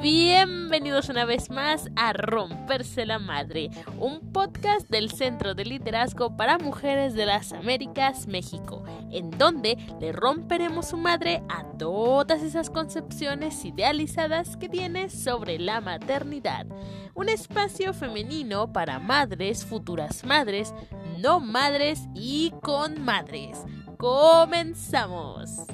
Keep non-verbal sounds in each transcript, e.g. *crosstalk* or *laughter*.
Bienvenidos una vez más a Romperse la Madre, un podcast del Centro de Liderazgo para Mujeres de las Américas, México, en donde le romperemos su madre a todas esas concepciones idealizadas que tiene sobre la maternidad. Un espacio femenino para madres, futuras madres, no madres y con madres. Comenzamos.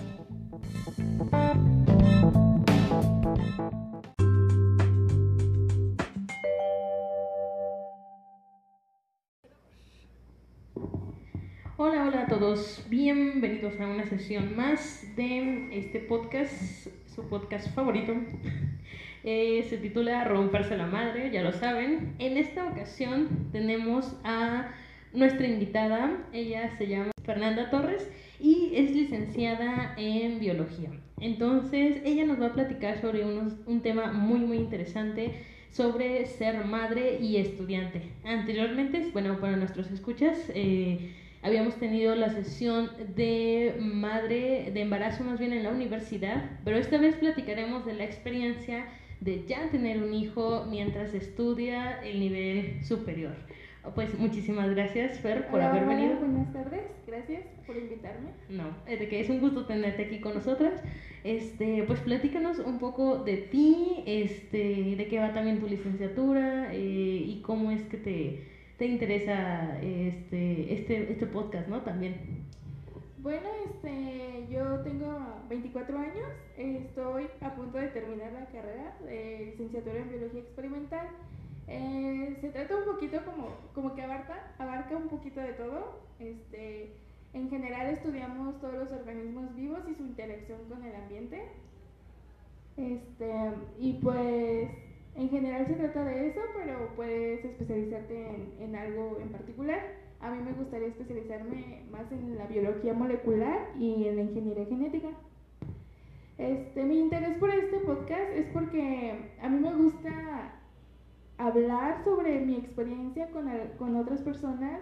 Hola, hola a todos, bienvenidos a una sesión más de este podcast, su podcast favorito. *laughs* Eh, se titula Romperse la Madre, ya lo saben. En esta ocasión tenemos a nuestra invitada, ella se llama Fernanda Torres y es licenciada en biología. Entonces, ella nos va a platicar sobre un tema muy, muy interesante sobre ser madre y estudiante. Anteriormente, bueno, para nuestros escuchas, eh, habíamos tenido la sesión de madre, de embarazo más bien en la universidad, pero esta vez platicaremos de la experiencia de ya tener un hijo mientras estudia el nivel superior. Pues muchísimas gracias, Fer, por haber venido. Buenas tardes, gracias por invitarme. No, de que es un gusto tenerte aquí con nosotras. Este, pues platícanos un poco de ti, este, de qué va también tu licenciatura eh, y cómo es que te, te interesa este, este, este podcast, ¿no? También. Bueno, este, yo tengo 24 años, estoy a punto de terminar la carrera de licenciatura en biología experimental. Eh, se trata un poquito como, como que abarca, abarca un poquito de todo. Este, en general estudiamos todos los organismos vivos y su interacción con el ambiente. Este, y pues en general se trata de eso, pero puedes especializarte en, algo en particular. A mí me gustaría especializarme más en la biología molecular y en la ingeniería genética. Este, mi interés por este podcast es porque a mí me gusta hablar sobre mi experiencia con, con otras personas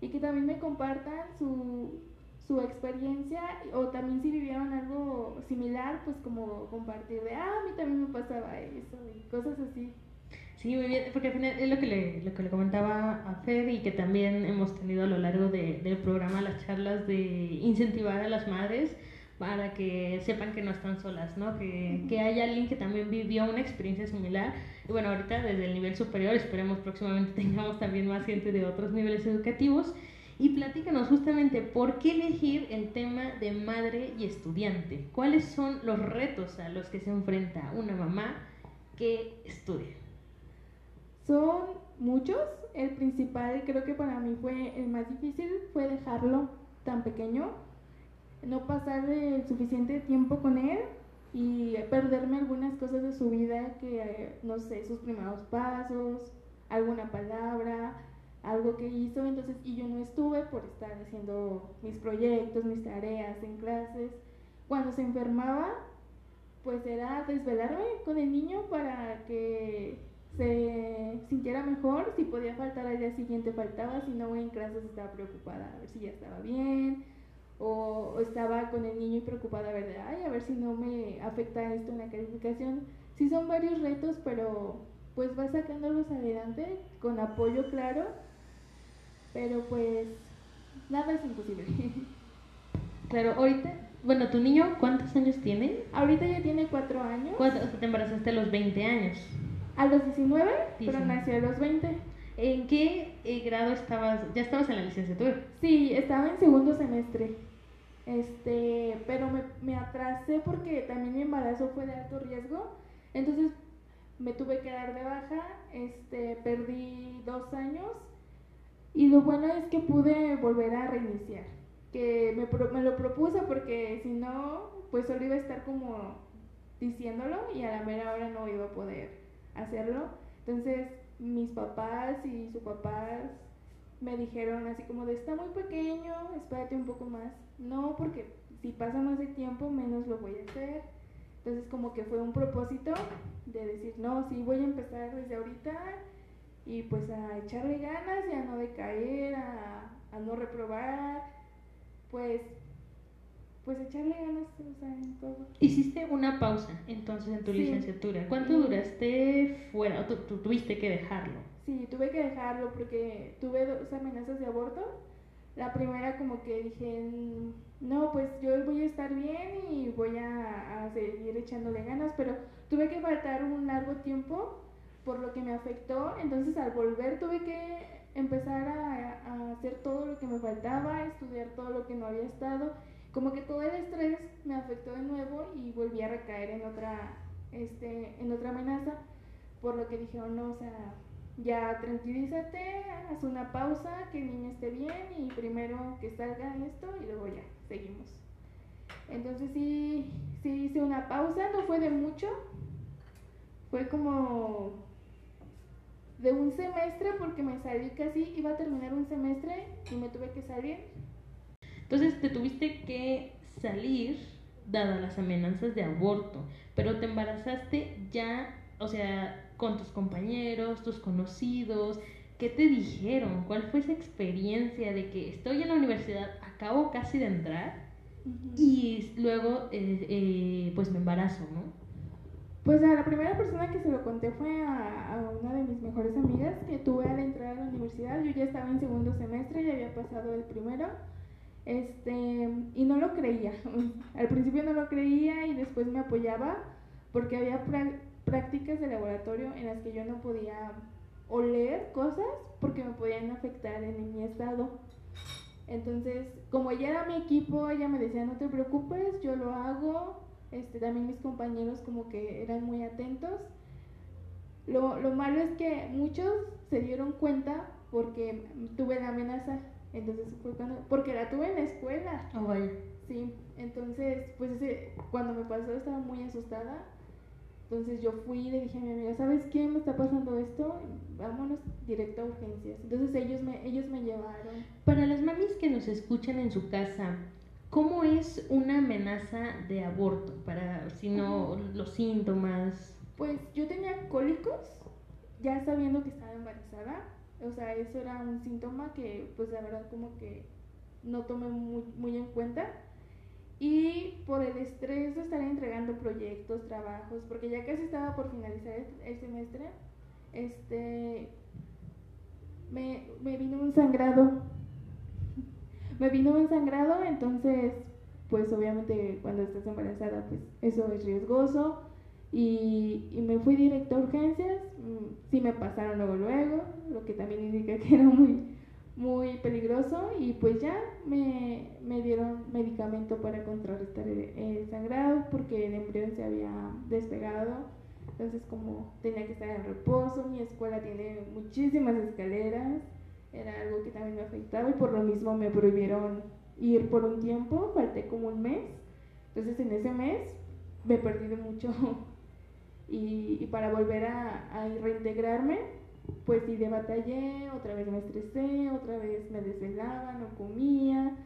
y que también me compartan su, su experiencia o también si vivieron algo similar, pues como compartir de, ah, a mí también me pasaba eso y cosas así. Sí, muy bien, porque al final es lo que le, lo que le comentaba a Fer y que también hemos tenido a lo largo de, del programa las charlas de incentivar a las madres para que sepan que no están solas, ¿no? Que, que hay alguien que también vivió una experiencia similar. Y bueno, ahorita desde el nivel superior esperemos próximamente *laughs* tengamos también más gente de otros niveles educativos. Y platícanos justamente por qué elegir el tema de madre y estudiante. ¿Cuáles son los retos a los que se enfrenta una mamá que estudia? Son muchos. El principal creo que para mí fue el más difícil, fue dejarlo tan pequeño no pasar el suficiente tiempo con él y perderme algunas cosas de su vida que, no sé, sus primeros pasos, alguna palabra, algo que hizo, entonces, y yo no estuve por estar haciendo mis proyectos, mis tareas en clases. Cuando se enfermaba, pues era desvelarme con el niño para que se sintiera mejor, si podía faltar al día siguiente faltaba, si no en clases estaba preocupada a ver si ya estaba bien, o, estaba con el niño y preocupada, ver, ay, a ver si no me afecta esto en la calificación. Sí son varios retos, pero pues vas sacándolos adelante con apoyo claro, pero pues nada es imposible. *laughs* Claro, ahorita, bueno, ¿tu niño cuántos años tiene? Ahorita ya tiene cuatro años. ¿Cuánto? te embarazaste a los 20 años. A los 19, pero nació a los 20. ¿En qué eh, grado estabas? ¿Ya estabas en la licenciatura? Sí, estaba en segundo semestre. Este, pero me, me atrasé porque también mi embarazo fue de alto riesgo. Entonces me tuve que dar de baja, este, perdí dos años y lo bueno es que pude volver a reiniciar, que me, me lo propuse porque si no, pues solo iba a estar como diciéndolo y a la mera hora no iba a poder hacerlo. Entonces mis papás y su papás me dijeron así como de está muy pequeño, espérate un poco más. No, porque si pasa más de tiempo, menos lo voy a hacer. Entonces como que fue un propósito de decir, no, sí, voy a empezar desde ahorita y pues a echarle ganas y a no decaer, a, a no reprobar. Pues pues echarle ganas, o sea, en todo. Hiciste una pausa entonces en tu Sí. licenciatura. ¿Cuánto Y- duraste fuera? ¿O tú, tú tuviste que dejarlo? Sí, tuve que dejarlo porque tuve dos amenazas de aborto. La primera como que dije, "Mm, no, pues yo voy a estar bien y voy a, a seguir echándole ganas, pero tuve que faltar un largo tiempo por lo que me afectó. Entonces al volver tuve que empezar a, a hacer todo lo que me faltaba, estudiar todo lo que no había estado. Como que todo el estrés me afectó de nuevo y volví a recaer en otra, este, en otra amenaza por lo que dije, "Oh, no, o sea, ya tranquilízate, haz una pausa, que el niño esté bien y primero que salga esto y luego ya, seguimos. Entonces sí, sí hice una pausa, no fue de mucho, fue como de un semestre porque me salí casi, iba a terminar un semestre y me tuve que salir. Entonces te tuviste que salir dadas las amenazas de aborto, pero te embarazaste ya, o sea, con tus compañeros, tus conocidos. ¿Qué te dijeron? ¿Cuál fue esa experiencia de que estoy en la universidad, acabo casi de entrar y luego eh, eh, pues me embarazo, ¿no? Pues a la primera persona que se lo conté fue a, una de mis mejores amigas que tuve al entrar a la universidad. Yo ya estaba en segundo semestre, ya había pasado el primero. Este, y no lo creía. *laughs* Al principio no lo creía y después me apoyaba porque había prá- prácticas de laboratorio en las que yo no podía oler cosas porque me podían afectar en mi estado. Entonces, como ella era mi equipo, ella me decía, no te preocupes, yo lo hago. Este, también mis compañeros como que eran muy atentos. Lo, lo malo es que muchos se dieron cuenta porque tuve la amenaza. Entonces fue cuando, porque la tuve en la escuela. Oh, vaya. Sí, entonces, pues ese, cuando me pasó estaba muy asustada. Entonces yo fui y le dije a mi amiga, ¿sabes qué? Me está pasando esto, vámonos directo a urgencias. Entonces ellos me, ellos me llevaron. Para las mamis que nos escuchan en su casa, ¿cómo es una amenaza de aborto? Para, si no, los síntomas. Pues yo tenía cólicos, ya sabiendo que estaba embarazada. O sea, eso era un síntoma que, pues la verdad, como que no tomé muy, muy en cuenta. Y por el estrés de estar entregando proyectos, trabajos, porque ya casi estaba por finalizar el, el semestre, este, me, me vino un sangrado. Me vino un sangrado, entonces, pues obviamente cuando estás embarazada, pues eso es riesgoso. Y, y me fui directo a urgencias, mm, sí me pasaron luego luego, lo que también indica que era muy, muy peligroso. Y pues ya me, me dieron medicamento para contrarrestar el, el sangrado porque el embrión se había despegado, entonces como tenía que estar en reposo, mi escuela tiene muchísimas escaleras, era algo que también me afectaba y por lo mismo me prohibieron ir por un tiempo, falté como un mes, entonces en ese mes me perdí de mucho *laughs* y, y para volver a, a reintegrarme, pues sí de batallé, otra vez me estresé, otra vez me desvelaba, no comía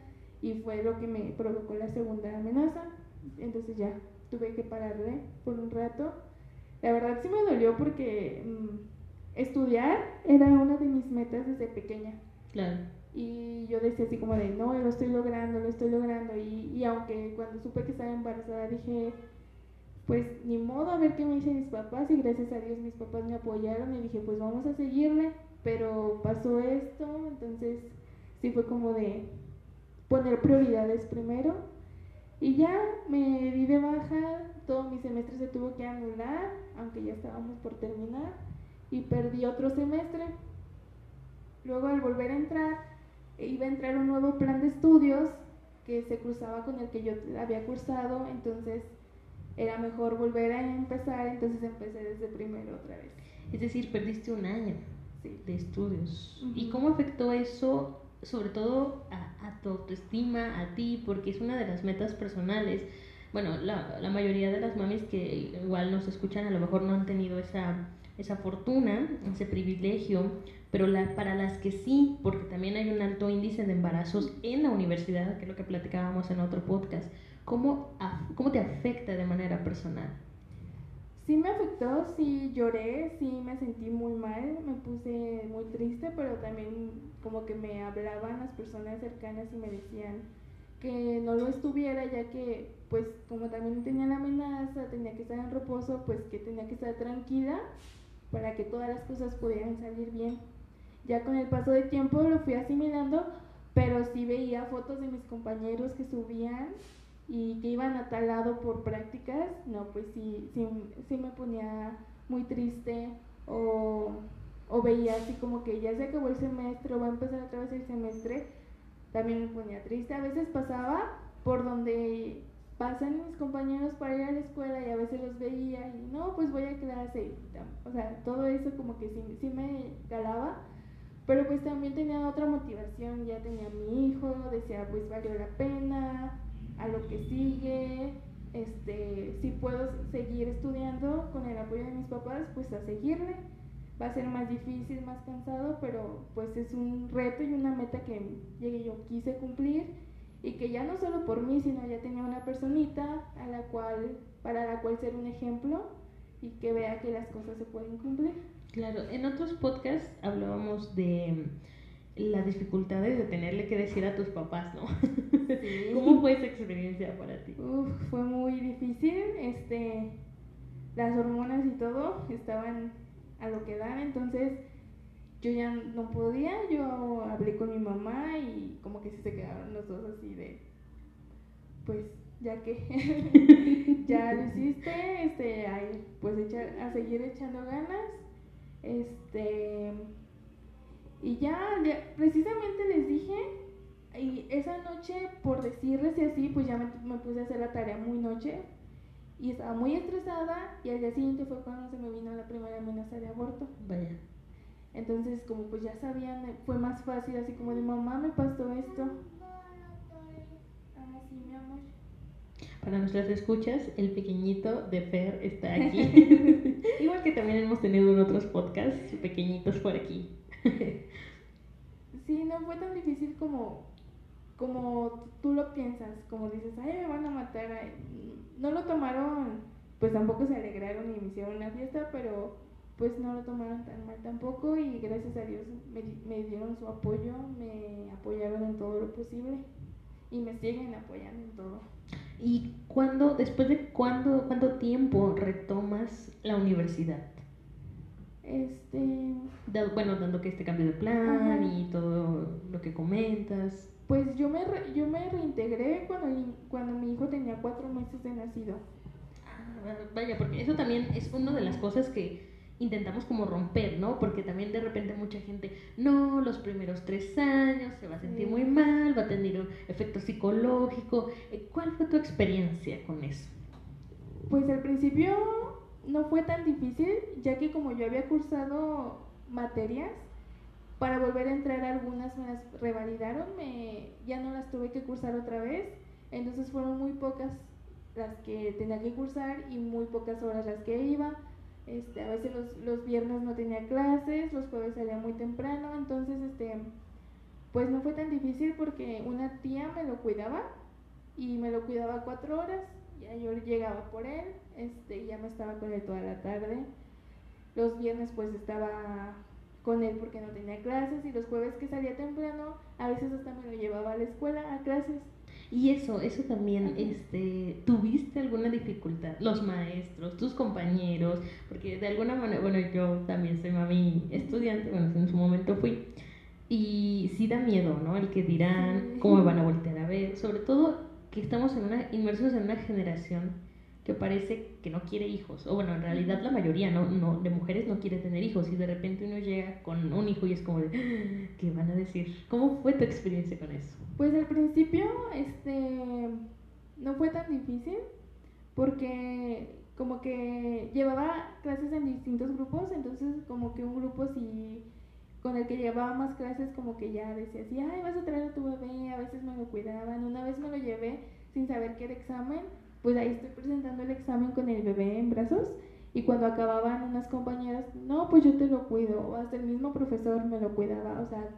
y fue lo que me provocó la segunda amenaza. Entonces ya tuve que pararle por un rato. La verdad sí me dolió porque mm, estudiar era una de mis metas desde pequeña. Claro. Y yo decía así como de, no, lo estoy logrando, lo estoy logrando. Y, y aunque cuando supe que estaba embarazada dije, pues ni modo, a ver qué me dicen mis papás. Y gracias a Dios mis papás me apoyaron y dije, pues vamos a seguirle. Pero pasó esto, entonces sí fue como de poner prioridades primero. Y ya me di de baja, todo mi semestre se tuvo que anular, aunque ya estábamos por terminar. Y perdí otro semestre. Luego al volver a entrar, iba a entrar un nuevo plan de estudios que se cruzaba con el que yo había cursado, entonces era mejor volver a empezar, entonces empecé desde primero otra vez. Es decir, perdiste un año Sí. de estudios. ¿Y cómo afectó eso, sobre todo a, a tu autoestima, a ti? Porque es una de las metas personales. Bueno, la, la mayoría de las mamis que igual nos escuchan a lo mejor no han tenido esa, esa fortuna, ese privilegio, pero la, para las que sí, porque también hay un alto índice de embarazos en la universidad, que es lo que platicábamos en otro podcast, ¿cómo, cómo te afecta de manera personal? Sí me afectó, sí lloré, sí me sentí muy mal, me puse muy triste, pero también como que me hablaban las personas cercanas y me decían que no lo estuviera, ya que pues como también tenía la amenaza, tenía que estar en reposo, pues que tenía que estar tranquila para que todas las cosas pudieran salir bien. Ya con el paso del tiempo lo fui asimilando, pero sí veía fotos de mis compañeros que subían y que iban a tal lado por prácticas, no, pues sí, sí, me ponía muy triste o, o veía así como que ya se acabó el semestre o va a empezar otra vez el semestre, también me ponía triste. A veces pasaba por donde pasan mis compañeros para ir a la escuela y a veces los veía y no, pues voy a clase. O sea, todo eso como que sí, sí me calaba, pero pues también tenía otra motivación, ya tenía mi hijo, decía pues valió la pena, a lo que sigue, este, si puedo seguir estudiando con el apoyo de mis papás, pues a seguirle. Va a ser más difícil, más cansado, pero pues es un reto y una meta que llegué yo quise cumplir y que ya no solo por mí, sino ya tenía una personita a la cual, para la cual ser un ejemplo y que vea que las cosas se pueden cumplir. Claro, en otros podcasts hablábamos de las dificultades de tenerle que decir a tus papás, ¿no? *laughs* ¿Cómo fue esa experiencia para ti? Uf, fue muy difícil, este, las hormonas y todo estaban a lo que dan, entonces yo ya no podía, yo hablé con mi mamá y como que se quedaron los dos así de, pues ya que *laughs* ya lo hiciste, este, ay, pues echar, a seguir echando ganas, este, y ya, precisamente les dije, y esa noche, por decirles y así, pues ya me, me puse a hacer la tarea muy noche, y estaba muy estresada, y al día siguiente fue cuando se me vino la primera amenaza de aborto. Vaya. Entonces, como pues ya sabían, eh, fue más fácil, así como de mamá, me pasó esto. Ah, sí, mi amor. Para nuestras escuchas, el pequeñito de Fer está aquí. *laughs* Igual que también hemos tenido en otros podcasts pequeñitos por aquí. sí, no fue tan difícil como, como tú lo piensas, como dices, ay, me van a matar. ay". No lo tomaron, pues tampoco se alegraron y me hicieron una fiesta, pero pues no lo tomaron tan mal tampoco y gracias a Dios me, me dieron su apoyo, me apoyaron en todo lo posible y me siguen apoyando en todo. ¿Y cuándo, después de cuándo, cuánto tiempo retomas la universidad? Este, Da- bueno, dando que este cambio de plan Ajá. y todo lo que comentas. pues yo me, re- yo me reintegré cuando, cuando mi hijo tenía cuatro meses de nacido. Ah, Vaya, porque eso también es una de las cosas que intentamos como romper, ¿no? Porque también de repente mucha gente, no, los primeros tres años se va a sentir muy mal, va a tener un efecto psicológico. Eh, ¿Cuál fue tu experiencia con eso? Pues al principio no fue tan difícil, ya que como yo había cursado materias, para volver a entrar algunas me las revalidaron, me, ya no las tuve que cursar otra vez, entonces fueron muy pocas las que tenía que cursar y muy pocas horas las que iba. Este, a veces los, los viernes no tenía clases, los jueves salía muy temprano, entonces este, pues no fue tan difícil porque una tía me lo cuidaba y me lo cuidaba cuatro horas, ya yo llegaba por él, este, ya me estaba con él toda la tarde. Los viernes pues estaba con él porque no tenía clases y los jueves que salía temprano, a veces hasta me lo llevaba a la escuela a clases. Y eso, eso también, este, ¿tuviste alguna dificultad? Los maestros, tus compañeros, porque de alguna manera, bueno, yo también soy mami estudiante, bueno, en su momento fui, y sí da miedo, ¿no? El que dirán, cómo me van a voltear a ver, sobre todo que estamos en una, inmersos en una generación que parece que no quiere hijos, o bueno, en realidad la mayoría no, no, de mujeres no quiere tener hijos, y de repente uno llega con un hijo y es como de, "Ah, *gasps* ¿qué van a decir? ¿Cómo fue tu experiencia con eso? Pues al principio, este, no fue tan difícil porque como que llevaba clases en distintos grupos, entonces como que un grupo sí con el que llevaba más clases como que ya decía así, ay, vas a traer a tu bebé, a veces me lo cuidaban, una vez me lo llevé sin saber que era examen, pues ahí estoy presentando el examen con el bebé en brazos y cuando acababan unas compañeras, no, pues yo te lo cuido, o hasta el mismo profesor me lo cuidaba, o sea,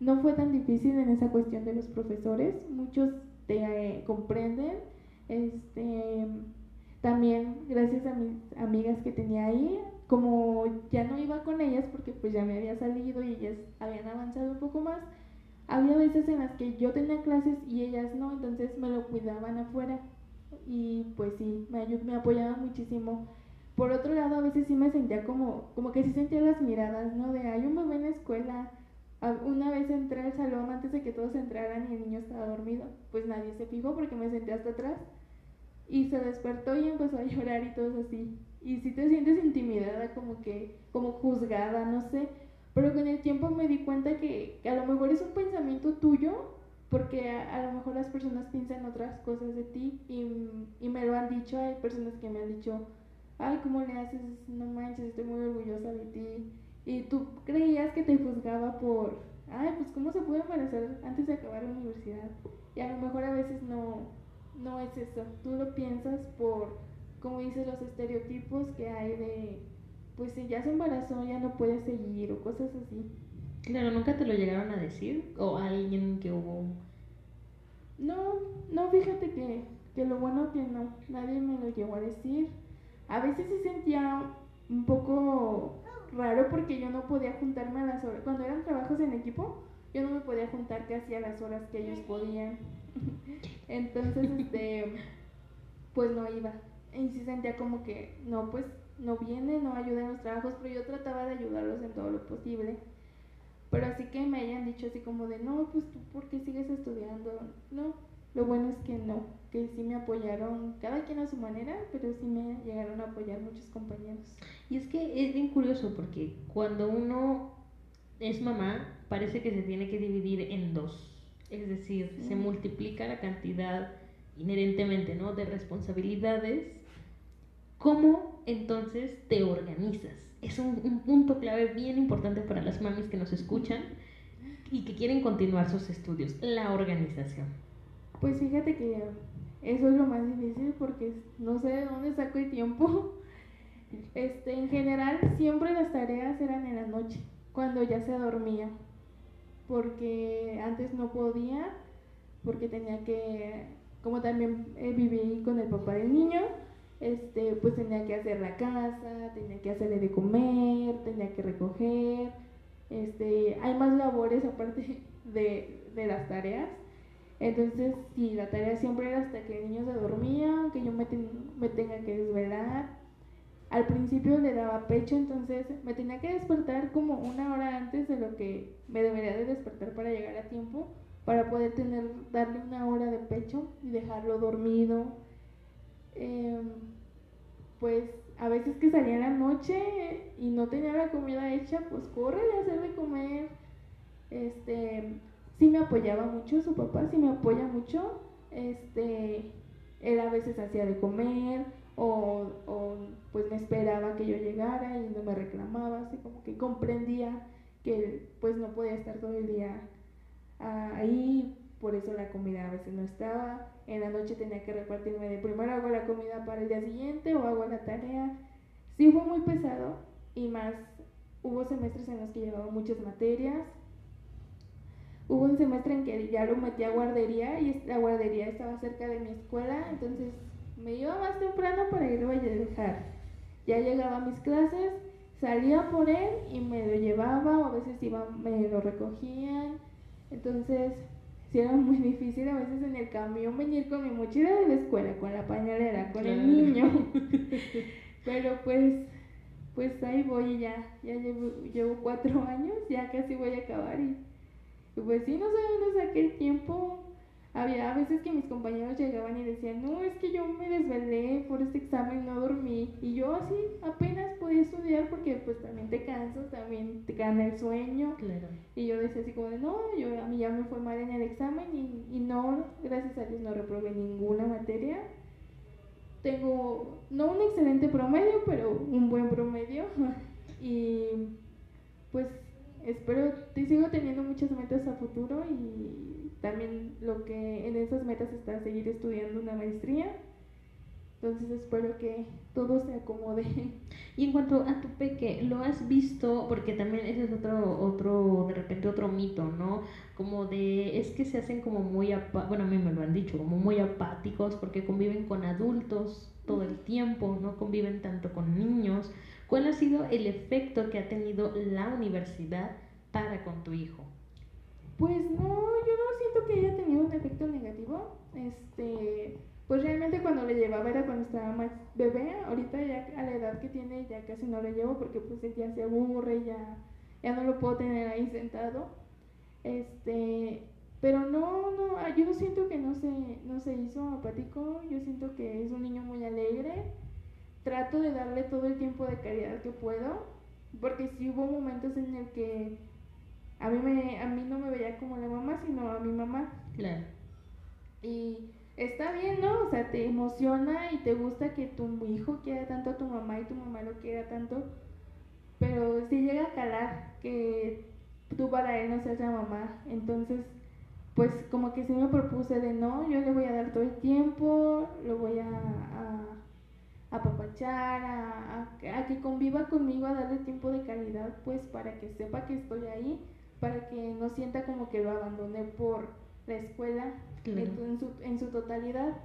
no fue tan difícil en esa cuestión de los profesores, muchos te eh, comprenden, este, también gracias a mis amigas que tenía ahí, como ya no iba con ellas porque pues ya me había salido y ellas habían avanzado un poco más, había veces en las que yo tenía clases y ellas no, entonces me lo cuidaban afuera y pues sí, me, me apoyaban muchísimo. Por otro lado, a veces sí me sentía como, como que sí sentía las miradas, ¿no? De, hay un bebé en la escuela. Una vez entré al salón antes de que todos entraran y el niño estaba dormido. Pues nadie se fijó porque me senté hasta atrás. Y se despertó y empezó a *laughs* llorar y todo así. Y sí te sientes intimidada, como que, como juzgada, no sé. Pero con el tiempo me di cuenta que, que a lo mejor es un pensamiento tuyo porque a, lo mejor las personas piensan otras cosas de ti y, y, me lo han dicho, hay personas que me han dicho, ay, ¿cómo le haces? No manches, estoy muy orgullosa de ti. Y tú creías que te juzgaba por, ay, pues ¿cómo se puede embarazar antes de acabar la universidad? Y a lo mejor a veces no, no es eso, tú lo piensas por, como dices, los estereotipos que hay de, pues si ya se embarazó ya no puede seguir o cosas así. Claro, ¿nunca te lo llegaron a decir? ¿O alguien que hubo? No, no, fíjate que, que lo bueno que no, nadie me lo llegó a decir. A veces se sentía un poco raro porque yo no podía juntarme a las horas. Cuando eran trabajos en equipo, yo no me podía juntar casi a las horas que ellos podían. *laughs* Entonces, este, pues no iba. Y sí sentía como que, no, pues no viene, no ayuda en los trabajos, pero yo trataba de ayudarlos en todo lo posible. Pero así que me hayan dicho así como de, no, pues tú, ¿por qué sigues estudiando? No, lo bueno es que no, que sí me apoyaron, cada quien a su manera, pero sí me llegaron a apoyar muchos compañeros. Y es que es bien curioso porque cuando uno es mamá, parece que se tiene que dividir en dos. Es decir, se multiplica la cantidad inherentemente, ¿no? De responsabilidades. ¿Cómo entonces te organizas? Es un, punto clave bien importante para las mamis que nos escuchan y que quieren continuar sus estudios, la organización. Pues fíjate que eso es lo más difícil porque no sé de dónde saco el tiempo. *laughs* Este, en general, siempre las tareas eran en la noche, cuando ya se dormía, porque antes no podía, porque tenía que, como también eh, viví con el papá del niño, este, pues tenía que hacer la casa, tenía que hacerle de comer, tenía que recoger, este, hay más labores aparte *laughs* de, de las tareas. Entonces, sí, la tarea siempre era hasta que el niño se dormía, que yo me, me tenga que desvelar. Al principio le daba pecho, entonces me tenía que despertar como una hora antes de lo que me debería de despertar para llegar a tiempo, para poder tener, darle una hora de pecho y dejarlo dormido Em, pues a veces que salía en la noche y no tenía la comida hecha, pues corre a hacer de comer. Este, sí me apoyaba mucho, su papá sí me apoya mucho. Este, él a veces hacía de comer o, o pues me esperaba que yo llegara y no me reclamaba, así como que comprendía que pues no podía estar todo el día ahí, por eso la comida a veces no estaba en la noche tenía que repartirme de primero hago la comida para el día siguiente o hago la tarea. Sí fue muy pesado y más hubo semestres en los que llevaba muchas materias. Hubo un semestre en que ya lo metí a guardería y la guardería estaba cerca de mi escuela, entonces me iba más temprano para irlo a dejar. Ya llegaba a mis clases, salía por él y me lo llevaba o a veces iba, me lo recogían. Entonces sí era muy difícil a veces en el camión venir con mi mochila de la escuela, con la pañalera, con el niño. *laughs* Pero pues, pues ahí voy ya, ya llevo, llevo cuatro años, ya casi voy a acabar y, y pues sí, no sé dónde saqué el tiempo había veces que mis compañeros llegaban y decían, no, es que yo me desvelé por este examen, no dormí. Y yo así apenas podía estudiar porque pues también te cansas, también te gana el sueño. Claro. Y yo decía así como de, no, yo, a mí ya me fue mal en el examen y, y no, gracias a Dios no reprobé ninguna materia. Tengo, no un excelente promedio, pero un buen promedio. *laughs* y pues espero, te sigo teniendo muchas metas a futuro y también lo que en esas metas está seguir estudiando una maestría. Entonces espero que todo se acomode. Y en cuanto a tu peque, ¿lo has visto? Porque también ese es otro, otro, de repente otro mito, ¿no? Como de, es que se hacen como muy, bueno, a mí me lo han dicho, como muy apáticos porque conviven con adultos todo el tiempo, no conviven tanto con niños. ¿Cuál ha sido el efecto que ha tenido la universidad para con tu hijo? Pues no, yo no siento que haya tenido un efecto negativo. Este, pues realmente cuando le llevaba era cuando estaba más bebé. Ahorita ya a la edad que tiene ya casi no le llevo porque pues ya se aburre, ya, ya no lo puedo tener ahí sentado. Este, pero no, no, ah, yo siento que no se, no se hizo apático. Yo siento que es un niño muy alegre. Trato de darle todo el tiempo de caridad que puedo. Porque sí hubo momentos en el que a mí, me, a mí no me veía como la mamá, sino a mi mamá. Claro. Y está bien, ¿no? O sea, te emociona y te gusta que tu hijo quiera tanto a tu mamá y tu mamá lo quiera tanto. Pero si llega a calar que tú para él no seas la mamá. Entonces, pues como que sí me propuse de no, yo le voy a dar todo el tiempo, lo voy a, a apapachar, a, a, que conviva conmigo, a darle tiempo de calidad, pues para que sepa que estoy ahí para que no sienta como que lo abandoné por la escuela en, su, en su totalidad.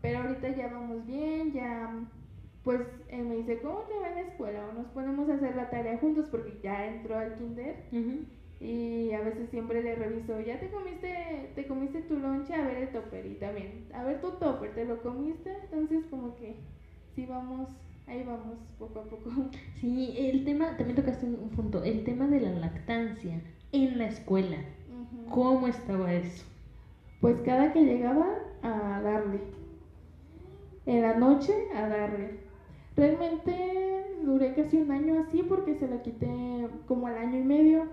Pero ahorita ya vamos bien, ya pues él me dice, ¿cómo te va en la escuela? O nos ponemos a hacer la tarea juntos porque ya entró al kinder. Y a veces siempre le reviso, ya te comiste, te comiste tu lonche, a ver el topper y también, a ver tu topper, ¿te lo comiste? Entonces como que sí vamos ahí vamos poco a poco. *laughs* Sí, el tema, también tocaste un punto, el tema de la lactancia en la escuela. ¿Cómo estaba eso? Pues cada que llegaba a darle. En la noche a darle. Realmente duré casi un año así porque se la quité como al año y medio.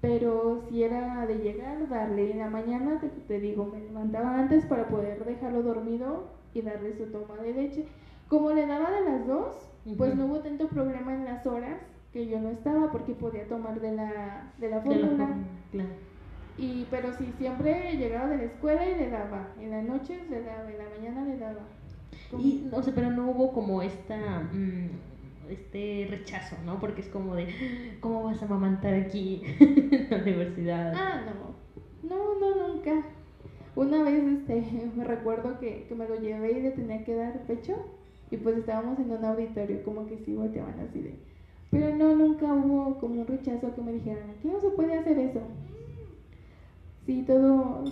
Pero si era de llegar, darle en la mañana, te, te digo, me levantaba antes para poder dejarlo dormido y darle su toma de leche. Como le daba de las dos, pues no hubo tanto problema en las horas que yo no estaba porque podía tomar de la, de la fórmula. Claro. Y, pero sí, siempre llegaba de la escuela y le daba. En la noche le daba, en la mañana le daba. Y, no sé, pero no hubo como esta, mm, este rechazo, ¿no? Porque es como de, ¿cómo vas a amamantar aquí *laughs* en la universidad? Ah, no. No, no, nunca. Una vez, este, *laughs* me recuerdo que, que me lo llevé y le tenía que dar pecho y pues estábamos en un auditorio, como que sí volteaban así de... Pero no, nunca hubo como un rechazo que me dijeran, aquí no se puede hacer eso. Sí, todo,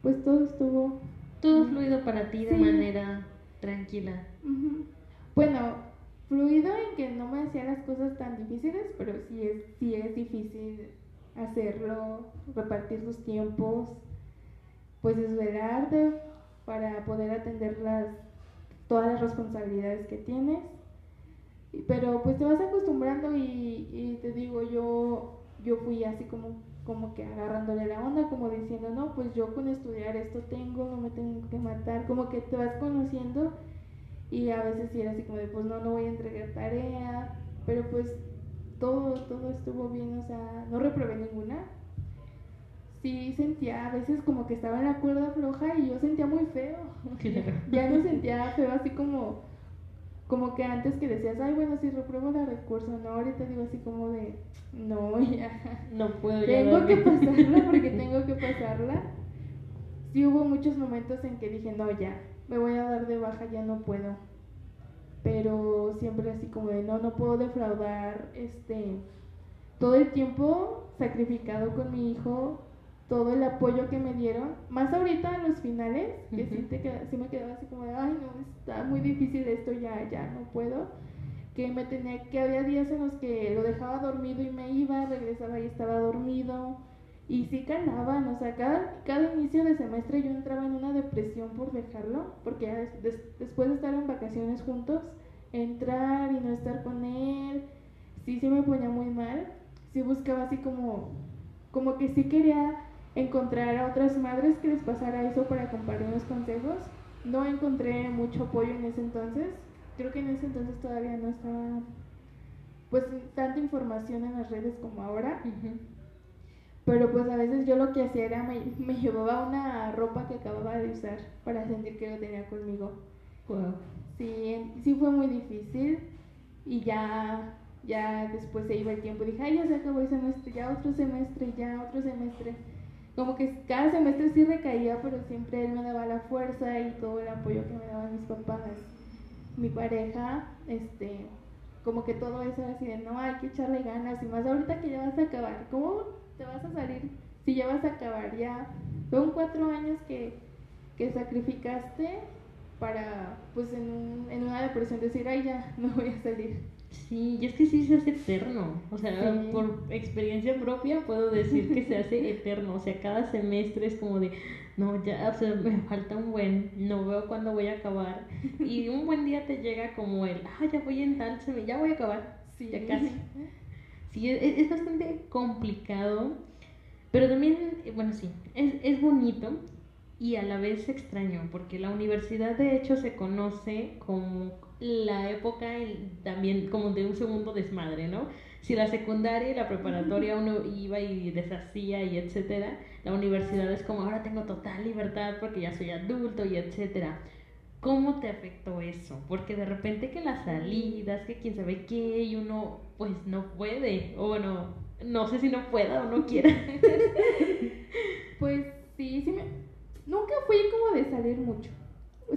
pues todo estuvo... Todo fluido para ti de manera tranquila. Bueno, fluido en que no me hacía las cosas tan difíciles, pero sí es, sí es difícil hacerlo, repartir sus tiempos, pues esperarte para poder atender las todas las responsabilidades que tienes. Pero pues te vas acostumbrando y, te digo, yo, yo fui así como, como que agarrándole la onda, como diciendo, no, pues yo con estudiar esto tengo, no me tengo que matar, como que te vas conociendo y a veces sí era así como de, pues no, no voy a entregar tarea, pero pues todo, todo estuvo bien, o sea, no reprobé ninguna, sí sentía a veces como que estaba en la cuerda floja y yo sentía muy feo. *laughs* ya no sentía feo así como como que antes que decías, ay, bueno, si repruebo la recurso, no, ahorita digo así como de, no, *laughs* ya. No puedo ya Tengo que pasarla *laughs* porque tengo que pasarla. Sí hubo muchos momentos en que dije, no, ya, me voy a dar de baja, ya no puedo. Pero siempre así como de, no, no puedo defraudar, este, todo el tiempo sacrificado con mi hijo todo el apoyo que me dieron, más ahorita en los finales, que sí, te sí me quedaba así como de, ay no, está muy difícil esto, ya, ya no puedo, que me tenía, que había días en los que lo dejaba dormido y me iba, regresaba y estaba dormido, y sí calaban, o sea, cada, cada inicio de semestre yo entraba en una depresión por dejarlo, porque después de estar en vacaciones juntos, entrar y no estar con él, sí, sí me ponía muy mal, sí buscaba así como, como que sí quería encontrar a otras madres que les pasara eso para compartir los consejos. No encontré mucho apoyo en ese entonces. Creo que en ese entonces todavía no estaba pues tanta información en las redes como ahora. Pero pues a veces yo lo que hacía era me, *laughs* me, llevaba una ropa que acababa de usar para sentir que lo tenía conmigo. Wow. Sí, sí fue muy difícil y ya ya después se iba el tiempo dije, ay, ya se acabó el semestre, ya otro semestre, ya otro semestre como que cada semestre sí recaía, pero siempre él me daba la fuerza y todo el apoyo que me daban mis papás, mi pareja, este, como que todo eso así de no, hay que echarle ganas y más ahorita que ya vas a acabar, ¿cómo te vas a salir si ya vas a acabar, ya son cuatro años que, que sacrificaste para, pues en, un, en una depresión decir, ay, ya, *laughs* no voy a salir. Sí, y es que sí se hace eterno. O sea, Sí. por experiencia propia puedo decir que se hace eterno. O sea, cada semestre es como de, no, ya, o sea, me falta un buen, no veo cuándo voy a acabar. Y un buen día te llega como el, ah, ya voy en tal, ya voy a acabar. Sí, Ya casi. Sí, es, es bastante complicado, pero también, eh, bueno, sí, es, es bonito y a la vez extraño, porque la universidad de hecho se conoce como la época también como de un segundo desmadre, ¿no? Si la secundaria y la preparatoria uno iba y deshacía y etcétera, la universidad es como ahora tengo total libertad porque ya soy adulto y etcétera. ¿Cómo te afectó eso? Porque de repente que las salidas, que quién sabe qué, y uno pues no puede, o bueno, no sé si no pueda o no quiera. *laughs* Pues sí, sí me... Nunca fui como de salir mucho.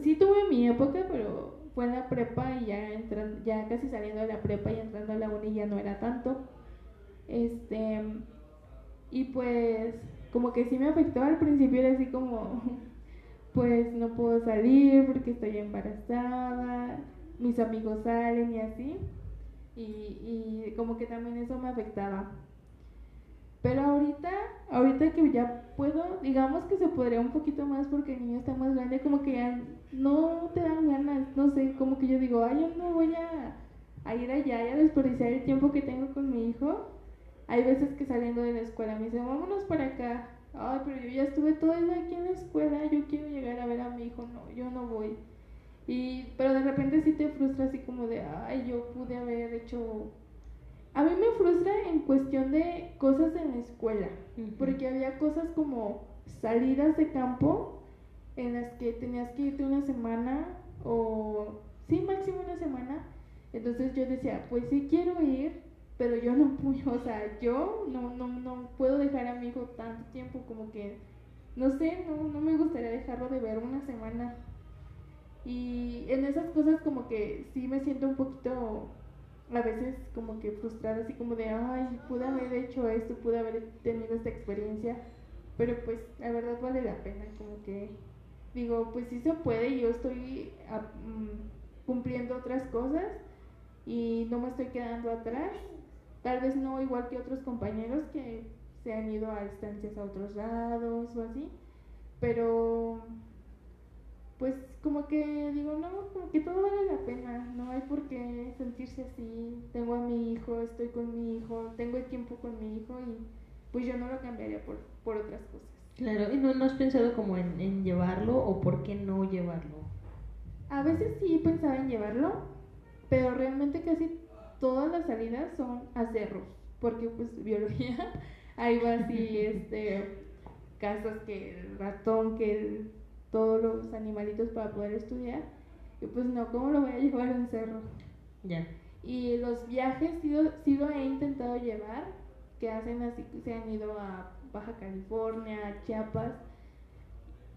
Sí tuve mi época, pero fue en la prepa y ya entran, ya casi saliendo de la prepa y entrando a la uni ya no era tanto. Este y pues como que sí me afectó al principio era así como *laughs* pues no puedo salir porque estoy embarazada, mis amigos salen y así. Y, y como que también eso me afectaba. Pero ahorita, ahorita que ya puedo, digamos que se podría un poquito más porque el niño está más grande, como que ya no te dan ganas, no sé, como que yo digo, ay, yo no voy a, ir allá y a desperdiciar el tiempo que tengo con mi hijo. Hay veces que saliendo de la escuela me dicen, vámonos para acá. Ay, pero yo ya estuve todo el día aquí en la escuela, yo quiero llegar a ver a mi hijo, no, yo no voy. Y, pero de repente sí te frustra así como de, ay, yo pude haber hecho a mí me frustra en cuestión de cosas en la escuela, porque había cosas como salidas de campo en las que tenías que irte una semana o sí, máximo una semana. Entonces yo decía, pues sí quiero ir, pero yo no puedo, o sea, yo no, no, no puedo dejar a mi hijo tanto tiempo como que, no sé, no, no me gustaría dejarlo de ver una semana. Y en esas cosas como que sí me siento un poquito a veces como que frustrada, así como de, ay, pude haber hecho esto, pude haber tenido esta experiencia, pero pues la verdad vale la pena, como que digo, pues sí se puede, y yo estoy ah, mm, cumpliendo otras cosas y no me estoy quedando atrás, tal vez no igual que otros compañeros que se han ido a estancias a otros lados o así, pero pues como que digo, no, como que todo vale la pena, no hay por qué sentirse así, tengo a mi hijo, estoy con mi hijo, tengo el tiempo con mi hijo y pues yo no lo cambiaría por, por otras cosas. Claro, ¿y no, no has pensado como en, en llevarlo o por qué no llevarlo? A veces sí pensaba en llevarlo, pero realmente casi todas las salidas son a cerros, porque pues *laughs* biología, ahí va así, *laughs* este, casas que el ratón, que el- todos los animalitos para poder estudiar, y pues no, ¿cómo lo voy a *laughs* llevar a un cerro? Ya. Y los viajes sí sí lo he intentado llevar, que hacen así, se han ido a Baja California, a Chiapas,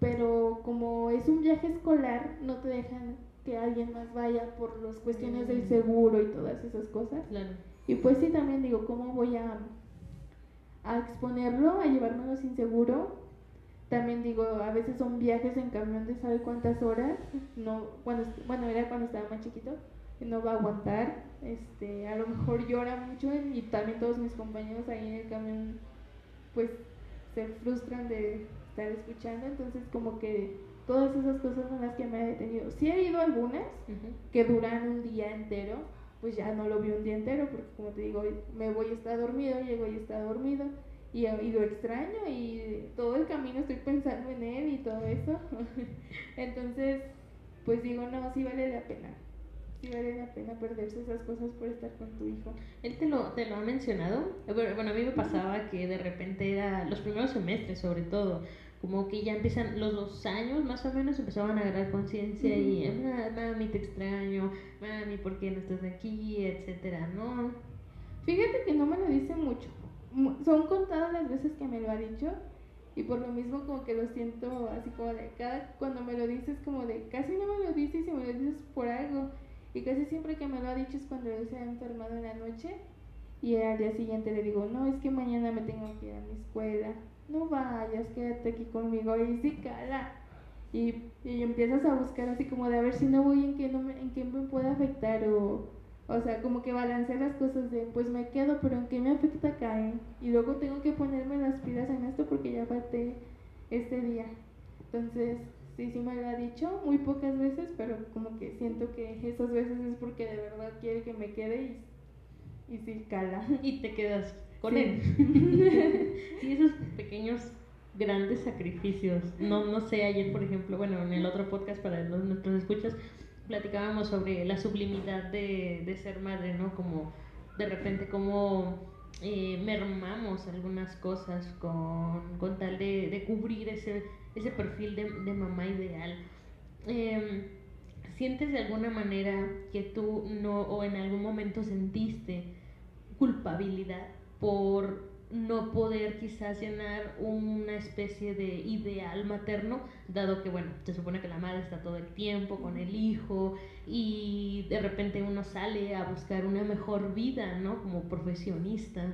pero como es un viaje escolar, no te dejan que alguien más vaya por las cuestiones del Mm. seguro y todas esas cosas. Claro. Y pues sí, también digo, ¿cómo voy a, a exponerlo, a llevármelo sin seguro? También digo, a veces son viajes en camión de sabe cuántas horas, no, cuando, bueno, era cuando estaba más chiquito, no va a aguantar, este, a lo mejor llora mucho y también todos mis compañeros ahí en el camión, pues, se frustran de estar escuchando, entonces como que todas esas cosas son las que me ha detenido. Sí he ido algunas, que duran un día entero, pues ya no lo vi un día entero, porque como te digo, me voy y está dormido, llego y está dormido, y, y lo extraño, y todo el camino estoy pensando en él y todo eso. *laughs* Entonces, pues digo, no, sí vale la pena. Sí vale la pena perderse esas cosas por estar con tu hijo. ¿Él te lo, te lo ha mencionado? Eh, Bueno, a mí me pasaba que de repente era los primeros semestres sobre todo, como que ya empiezan los dos años más o menos empezaban a agarrar conciencia y. "Ma- mami te extraño, mami ¿por qué no estás aquí? etcétera, ¿no? Fíjate que no me lo dice mucho. Son contadas las veces que me lo ha dicho y por lo mismo como que lo siento así como de cada cuando me lo dices como de casi no me lo dices y me lo dices por algo y casi siempre que me lo ha dicho es cuando él se ha enfermado en la noche y al día siguiente le digo no es que mañana me tengo que ir a mi escuela no vayas, quédate aquí conmigo, y sí, cala. Y, y empiezas a buscar así como de a ver si no voy en qué, no me, en qué me puede afectar o, o sea, como que balancear las cosas de pues me quedo, pero en qué me afecta caer. Y luego tengo que ponerme las pilas en esto porque ya falté este día. Entonces, sí, sí me lo ha dicho, muy pocas veces, pero como que siento que esas veces es porque de verdad quiere que me quede y, y sí cala. *laughs* Y te quedas con él. *laughs* sí, esos pequeños grandes sacrificios. No, no sé, ayer, por ejemplo, bueno, en el otro podcast para los, nuestros escuchas, platicábamos sobre la sublimidad de, de ser madre, ¿no? Como de repente como eh, mermamos algunas cosas con, con tal de, de, cubrir ese, ese perfil de, de mamá ideal. Eh, ¿Sientes de alguna manera que tú no o en algún momento sentiste culpabilidad por no poder quizás llenar una especie de ideal materno, dado que, bueno, se supone que la madre está todo el tiempo con el hijo y de repente uno sale a buscar una mejor vida, ¿no? Como profesionista.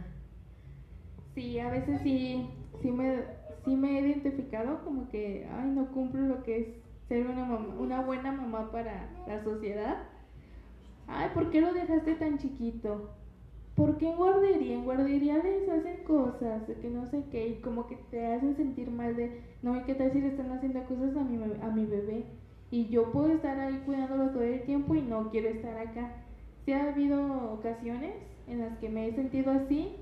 Sí, a veces sí, sí me, sí me he identificado como que, ay, no cumplo lo que es ser una, una buena mamá para la sociedad. Ay, ¿por qué lo dejaste tan chiquito? ¿Por qué en guardería? En guardería les hacen cosas, que no sé qué, y como que te hacen sentir mal de, no, ¿y qué tal si le están haciendo cosas a mi, a mi bebé? Y yo puedo estar ahí cuidándolo todo el tiempo y no quiero estar acá. Sí ha habido ocasiones en las que me he sentido así,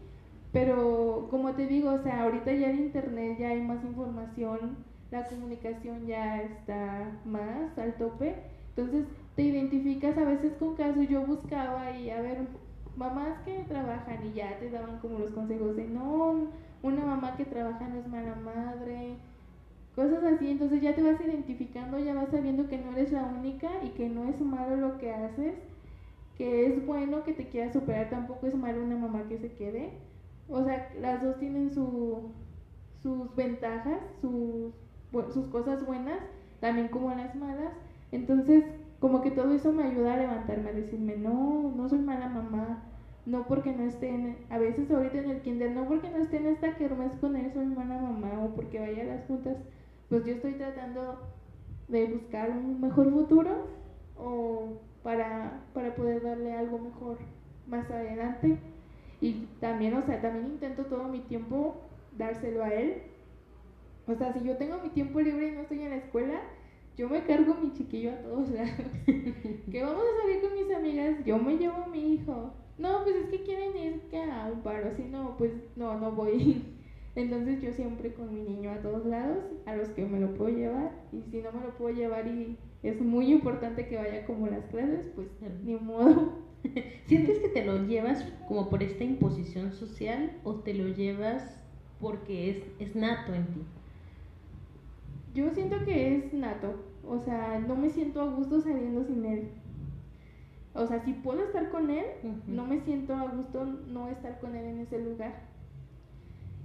pero como te digo, o sea, ahorita ya en internet ya hay más información, la comunicación ya está más al tope, entonces te identificas a veces con casos, yo buscaba y a ver, mamás que trabajan y ya te daban como los consejos de no, una mamá que trabaja no es mala madre, cosas así, entonces ya te vas identificando, ya vas sabiendo que no eres la única y que no es malo lo que haces, que es bueno que te quieras superar, tampoco es malo una mamá que se quede, o sea, las dos tienen su, sus ventajas, sus, sus cosas buenas, también como las malas, entonces como que todo eso me ayuda a levantarme, a decirme, no, no soy mala mamá, no porque no esté en, a veces ahorita en el kinder, no porque no esté en esta kermés con él, soy mala mamá, o porque vaya a las juntas, pues yo estoy tratando de buscar un mejor futuro, o para, para poder darle algo mejor más adelante. Y también, o sea, también intento todo mi tiempo dárselo a él. O sea, si yo tengo mi tiempo libre y no estoy en la escuela, yo me cargo mi chiquillo a todos *laughs* lados. que vamos a salir con mis amigas, yo me llevo a mi hijo. No, pues es que quieren ir a un paro, si no, pues no, no voy. *laughs* Entonces yo siempre con mi niño a todos lados, a los que me lo puedo llevar, y si no me lo puedo llevar y es muy importante que vaya como las clases, pues ni modo. *laughs* ¿Sientes que te lo llevas como por esta imposición social o te lo llevas porque es, es nato en ti? Yo siento que es nato, o sea, no me siento a gusto saliendo sin él. O sea, si puedo estar con él, no me siento a gusto no estar con él en ese lugar.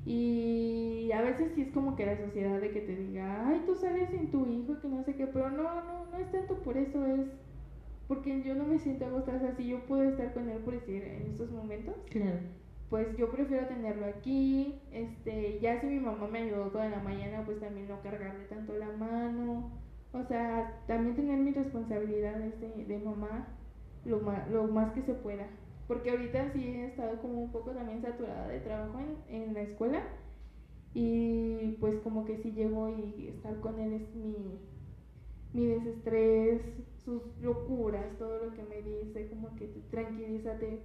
Y a veces sí es como que la sociedad de que te diga, ay, tú sales sin tu hijo, que no sé qué, pero no, no, no es tanto por eso, es porque yo no me siento a gusto, o sea, si yo puedo estar con él, por decir, en estos momentos. Claro pues yo prefiero tenerlo aquí, este, ya si mi mamá me ayudó toda la mañana, pues también no cargarle tanto la mano, o sea, también tener mis responsabilidades de, de mamá lo más, lo más que se pueda, porque ahorita sí he estado como un poco también saturada de trabajo en, en la escuela. Y pues como que sí llego y estar con él es mi, mi desestrés, sus locuras, todo lo que me dice, como que tranquilízate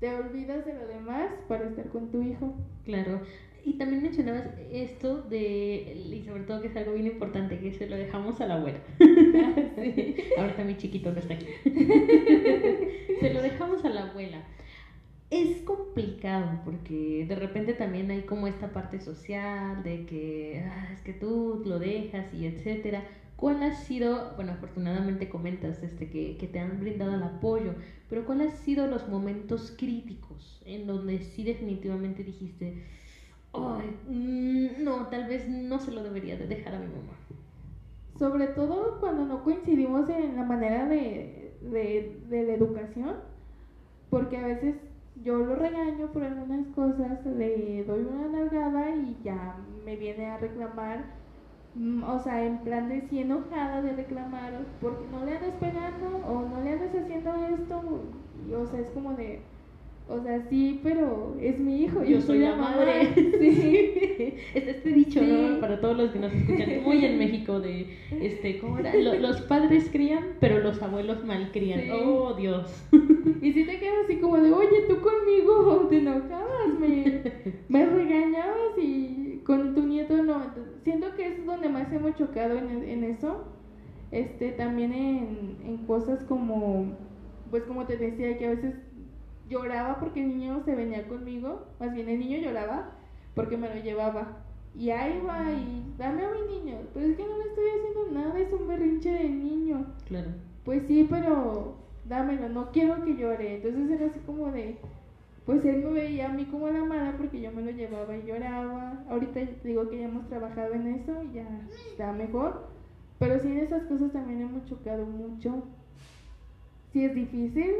te olvidas de lo demás para estar con tu hijo. Claro. Y también mencionabas esto de, y sobre todo que es algo bien importante, que se lo dejamos a la abuela. *laughs* sí. *laughs* Ahorita mi chiquito no está aquí. *laughs* se lo dejamos a la abuela. Es complicado porque de repente también hay como esta parte social de que ah, es que tú lo dejas y etcétera. ¿Cuál ha sido, bueno, afortunadamente comentas este, que, que te han brindado el apoyo, pero cuál han sido los momentos críticos en donde sí definitivamente dijiste, mm, no, tal vez no se lo debería de dejar a mi mamá? Sobre todo cuando no coincidimos en la manera de, de, de la educación, porque a veces yo lo regaño por algunas cosas, le doy una nalgada y ya me viene a reclamar, o sea, en plan de si enojada de reclamar, porque no le andas pegando o no le andas haciendo esto, y, o sea, es como de, o sea, sí, pero es mi hijo, yo, soy la madre. *laughs* Sí. *laughs* Este, este dicho, ¿no? Para todos los que nos escuchan, *laughs* muy en México de, este, ¿cómo era? los padres crían, pero los abuelos malcrían. Oh, Dios. Y si te quedas así como de, oye, tú conmigo te enojabas, me, me regañabas y con tu nieto no. Siento que es donde más hemos chocado en, en eso. Este, también en, en cosas como, pues como te decía, que a veces lloraba porque el niño se venía conmigo, más bien el niño lloraba porque me lo llevaba. Y ahí va, y dame a mi niño. Pero es que no le estoy haciendo nada, es un berrinche del niño. Claro. Pues sí, pero dámelo, no quiero que llore. Entonces era así como de, pues él me veía a mí como la mala porque yo me lo llevaba y lloraba. Ahorita digo que ya hemos trabajado en eso y ya está mejor. Pero sí en esas cosas también hemos chocado mucho. Sí es difícil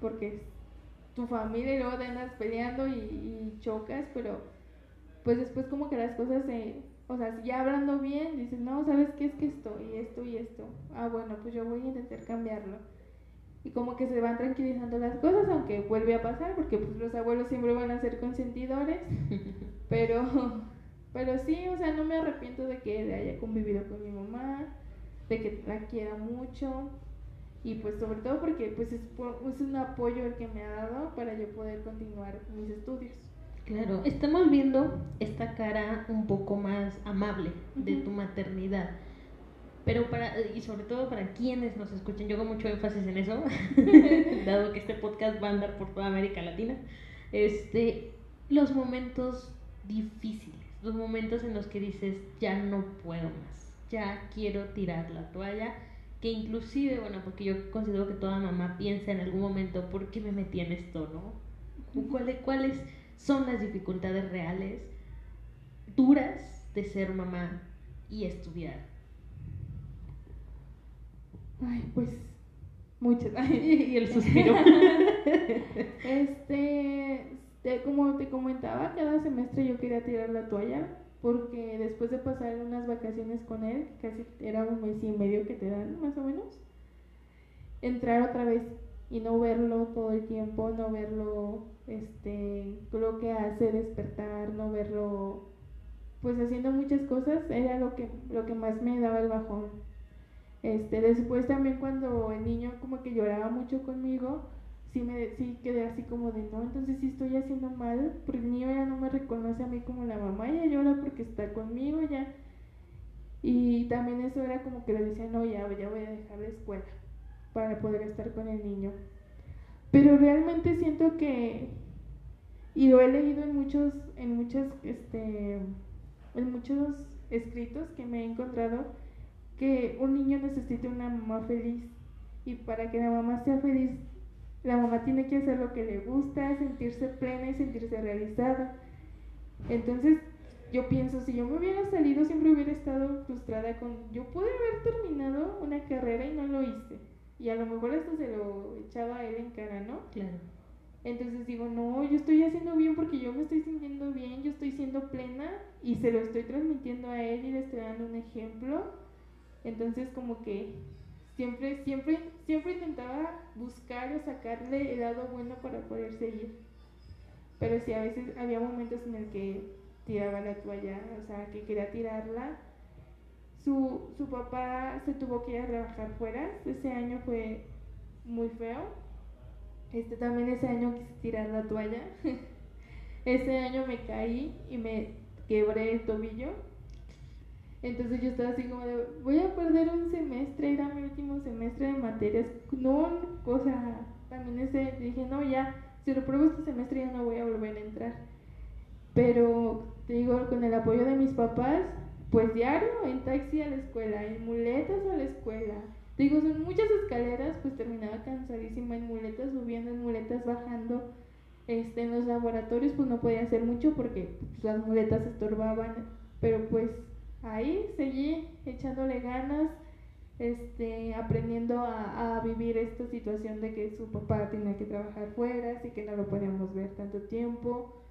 porque tu familia y luego te andas peleando y, chocas, pero pues después como que las cosas se... O sea, ya hablando bien, dices, no, ¿sabes qué es que esto y esto y esto? Ah, bueno, pues yo voy a intentar cambiarlo y como que se van tranquilizando las cosas, aunque vuelve a pasar, porque pues los abuelos siempre van a ser consentidores, *laughs* pero, pero sí, o sea, no me arrepiento de que haya convivido con mi mamá, de que la quiera mucho, y pues sobre todo porque pues es, es un apoyo el que me ha dado para yo poder continuar mis estudios. Claro, estamos viendo esta cara un poco más amable de tu maternidad pero para, y sobre todo para quienes nos escuchen, yo hago mucho énfasis en eso, *laughs* dado que este podcast va a andar por toda América Latina, este, los momentos difíciles, los momentos en los que dices, ya no puedo más, ya quiero tirar la toalla, que inclusive, bueno, porque yo considero que toda mamá piensa en algún momento, ¿por qué me metí en esto, no? ¿Cuáles, ¿Cuáles son las dificultades reales, duras, de ser mamá y estudiar? Ay, pues muchas. *laughs* y el suspiro. *laughs* este, como te comentaba, cada semestre yo quería tirar la toalla porque después de pasar unas vacaciones con él, casi era un mes y medio que te dan más o menos, entrar otra vez y no verlo todo el tiempo, no verlo, este, lo que hace despertar, no verlo, pues haciendo muchas cosas, era lo que, lo que más me daba el bajón este, después también cuando el niño como que lloraba mucho conmigo, sí me sí quedé así como de no, entonces sí estoy haciendo mal, porque el niño ya no me reconoce a mí como la mamá, ya llora porque está conmigo ya. Y también eso era como que le decía, no, ya, ya voy a dejar la escuela para poder estar con el niño. Pero realmente siento que, y lo he leído en muchos, en muchas, este, en muchos escritos que me he encontrado, que un niño necesita una mamá feliz y para que la mamá sea feliz, la mamá tiene que hacer lo que le gusta, sentirse plena y sentirse realizada. Entonces, yo pienso, si yo me hubiera salido, siempre hubiera estado frustrada con, yo pude haber terminado una carrera y no lo hice. Y a lo mejor esto se lo echaba a él en cara, ¿no? Claro. Entonces digo, no, yo estoy haciendo bien porque yo me estoy sintiendo bien, yo estoy siendo plena y se lo estoy transmitiendo a él y le estoy dando un ejemplo entonces como que siempre, siempre, siempre intentaba buscar o sacarle el lado bueno para poder seguir. Pero sí, a veces había momentos en el que tiraba la toalla, o sea, que quería tirarla. Su, su papá se tuvo que ir a trabajar fuera, ese año fue muy feo. Este también ese año quise tirar la toalla. *laughs* ese año me caí y me quebré el tobillo entonces yo estaba así como de, voy a perder un semestre, era mi último semestre de materias. No, o sea, también ese, dije, no, ya, si lo pruebo este semestre ya no voy a volver a entrar. Pero, te digo, con el apoyo de mis papás, pues diario, en taxi a la escuela, en muletas a la escuela. Digo, son muchas escaleras, pues terminaba cansadísima en muletas, subiendo en muletas, bajando. Este, en los laboratorios pues no podía hacer mucho porque pues, las muletas estorbaban, pero pues ahí seguí echándole ganas. este, aprendiendo a, a, vivir esta situación de que su papá tenía que trabajar fuera, así que no lo podíamos ver tanto tiempo,